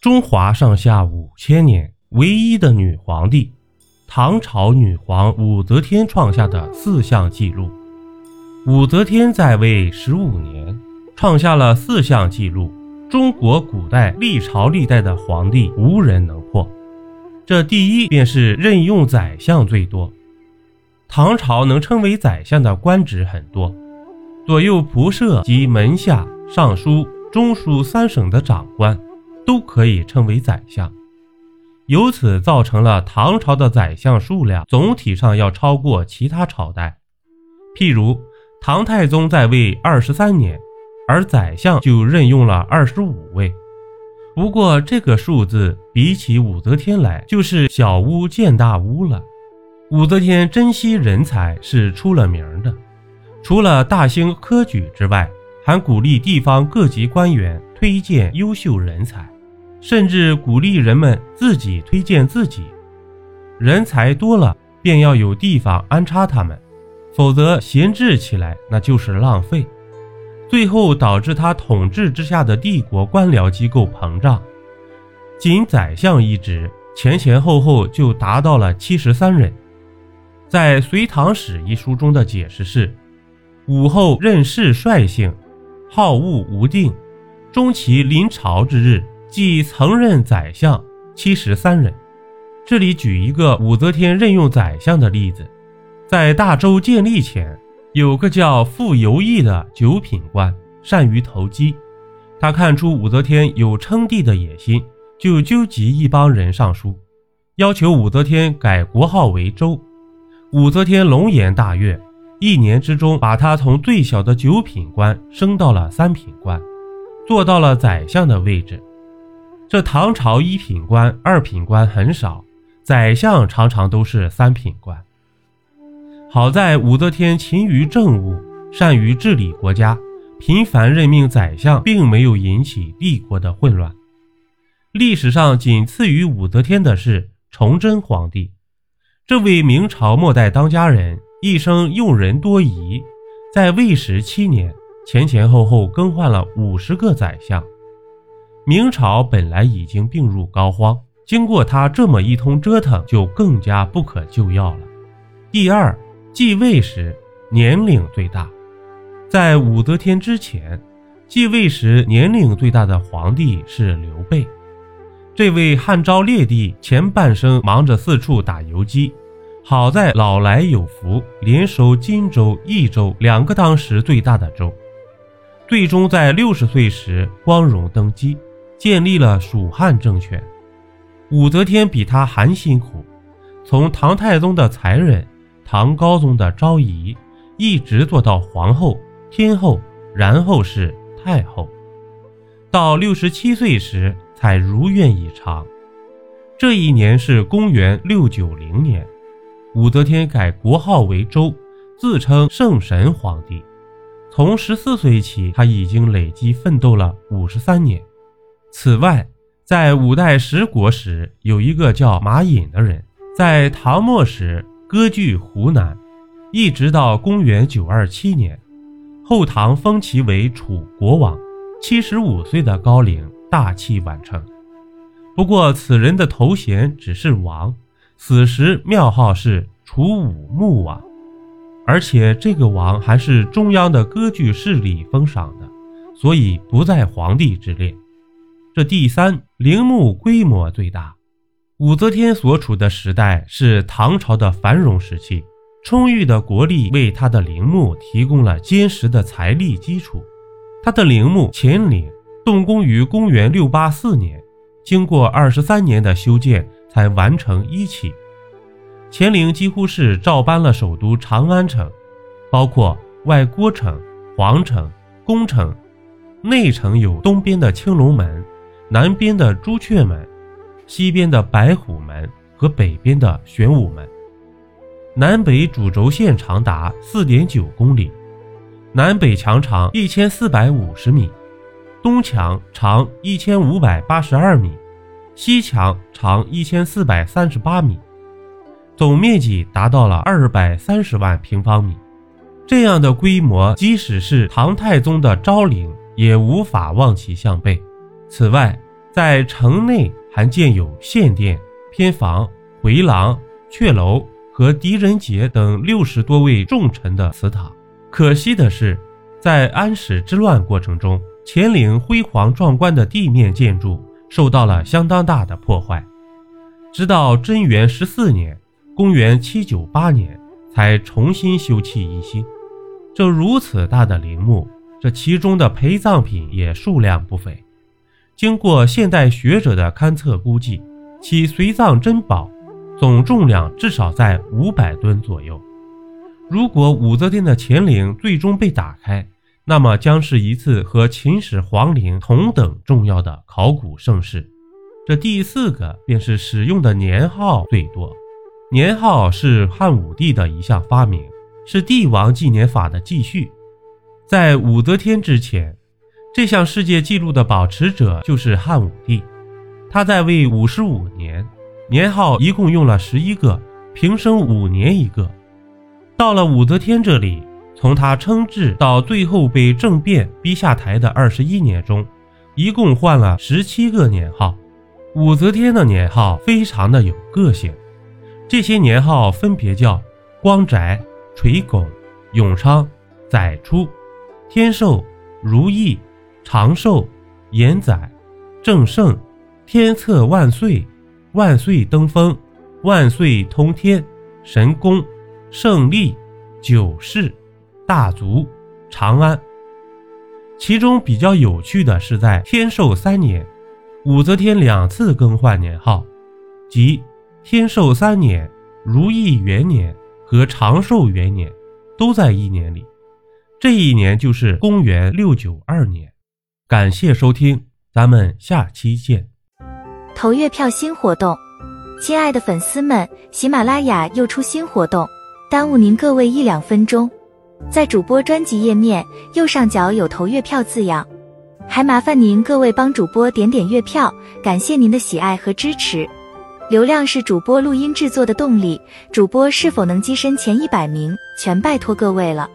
中华上下五千年唯一的女皇帝，唐朝女皇武则天创下的四项纪录。武则天在位十五年，创下了四项纪录，中国古代历朝历代的皇帝无人能破。这第一便是任用宰相最多。唐朝能称为宰相的官职很多，左右仆射及门下、尚书、中书三省的长官。都可以称为宰相，由此造成了唐朝的宰相数量总体上要超过其他朝代。譬如唐太宗在位二十三年，而宰相就任用了二十五位。不过这个数字比起武则天来，就是小巫见大巫了。武则天珍惜人才是出了名的，除了大兴科举之外，还鼓励地方各级官员推荐优秀人才。甚至鼓励人们自己推荐自己，人才多了便要有地方安插他们，否则闲置起来那就是浪费。最后导致他统治之下的帝国官僚机构膨胀，仅宰相一职前前后后就达到了七十三人。在《隋唐史》一书中的解释是：武后任事率性，好恶无定，终其临朝之日。即曾任宰相七十三人。这里举一个武则天任用宰相的例子，在大周建立前，有个叫傅游义的九品官，善于投机。他看出武则天有称帝的野心，就纠集一帮人上书，要求武则天改国号为周。武则天龙颜大悦，一年之中把他从最小的九品官升到了三品官，做到了宰相的位置。这唐朝一品官、二品官很少，宰相常常都是三品官。好在武则天勤于政务，善于治理国家，频繁任命宰相，并没有引起帝国的混乱。历史上仅次于武则天的是崇祯皇帝，这位明朝末代当家人，一生用人多疑，在位十七年，前前后后更换了五十个宰相。明朝本来已经病入膏肓，经过他这么一通折腾，就更加不可救药了。第二，继位时年龄最大，在武则天之前，继位时年龄最大的皇帝是刘备。这位汉昭烈帝前半生忙着四处打游击，好在老来有福，连收荆州、益州两个当时最大的州，最终在六十岁时光荣登基。建立了蜀汉政权，武则天比他还辛苦，从唐太宗的才人、唐高宗的昭仪，一直做到皇后、天后，然后是太后，到六十七岁时才如愿以偿。这一年是公元六九零年，武则天改国号为周，自称圣神皇帝。从十四岁起，他已经累计奋斗了五十三年。此外，在五代十国时，有一个叫马隐的人，在唐末时割据湖南，一直到公元九二七年，后唐封其为楚国王，七十五岁的高龄，大器晚成。不过，此人的头衔只是王，此时庙号是楚武穆王，而且这个王还是中央的割据势力封赏的，所以不在皇帝之列。第三陵墓规模最大。武则天所处的时代是唐朝的繁荣时期，充裕的国力为她的陵墓提供了坚实的财力基础。她的陵墓乾陵动工于公元六八四年，经过二十三年的修建才完成一期。乾陵几乎是照搬了首都长安城，包括外郭城、皇城、宫城，内城有东边的青龙门。南边的朱雀门，西边的白虎门和北边的玄武门，南北主轴线长达四点九公里，南北墙长一千四百五十米，东墙长一千五百八十二米，西墙长一千四百三十八米，总面积达到了二百三十万平方米。这样的规模，即使是唐太宗的昭陵也无法望其项背。此外，在城内还建有县殿、偏房、回廊、阙楼和狄仁杰等六十多位重臣的祠堂。可惜的是，在安史之乱过程中，乾陵辉煌壮观的地面建筑受到了相当大的破坏。直到贞元十四年（公元798年）才重新修葺一新。这如此大的陵墓，这其中的陪葬品也数量不菲。经过现代学者的勘测估计，其随葬珍宝总重量至少在五百吨左右。如果武则天的乾陵最终被打开，那么将是一次和秦始皇陵同等重要的考古盛事。这第四个便是使用的年号最多。年号是汉武帝的一项发明，是帝王纪年法的继续。在武则天之前。这项世界纪录的保持者就是汉武帝，他在位五十五年，年号一共用了十一个，平生五年一个。到了武则天这里，从他称制到最后被政变逼下台的二十一年中，一共换了十七个年号。武则天的年号非常的有个性，这些年号分别叫光宅、垂拱、永昌、载初、天寿、如意。长寿、延载、正盛、天策万岁、万岁登封、万岁通天、神功、胜利、九世、大足、长安。其中比较有趣的是，在天寿三年，武则天两次更换年号，即天寿三年、如意元年和长寿元年，都在一年里。这一年就是公元六九二年。感谢收听，咱们下期见。投月票新活动，亲爱的粉丝们，喜马拉雅又出新活动，耽误您各位一两分钟。在主播专辑页面右上角有投月票字样，还麻烦您各位帮主播点点月票，感谢您的喜爱和支持。流量是主播录音制作的动力，主播是否能跻身前一百名，全拜托各位了。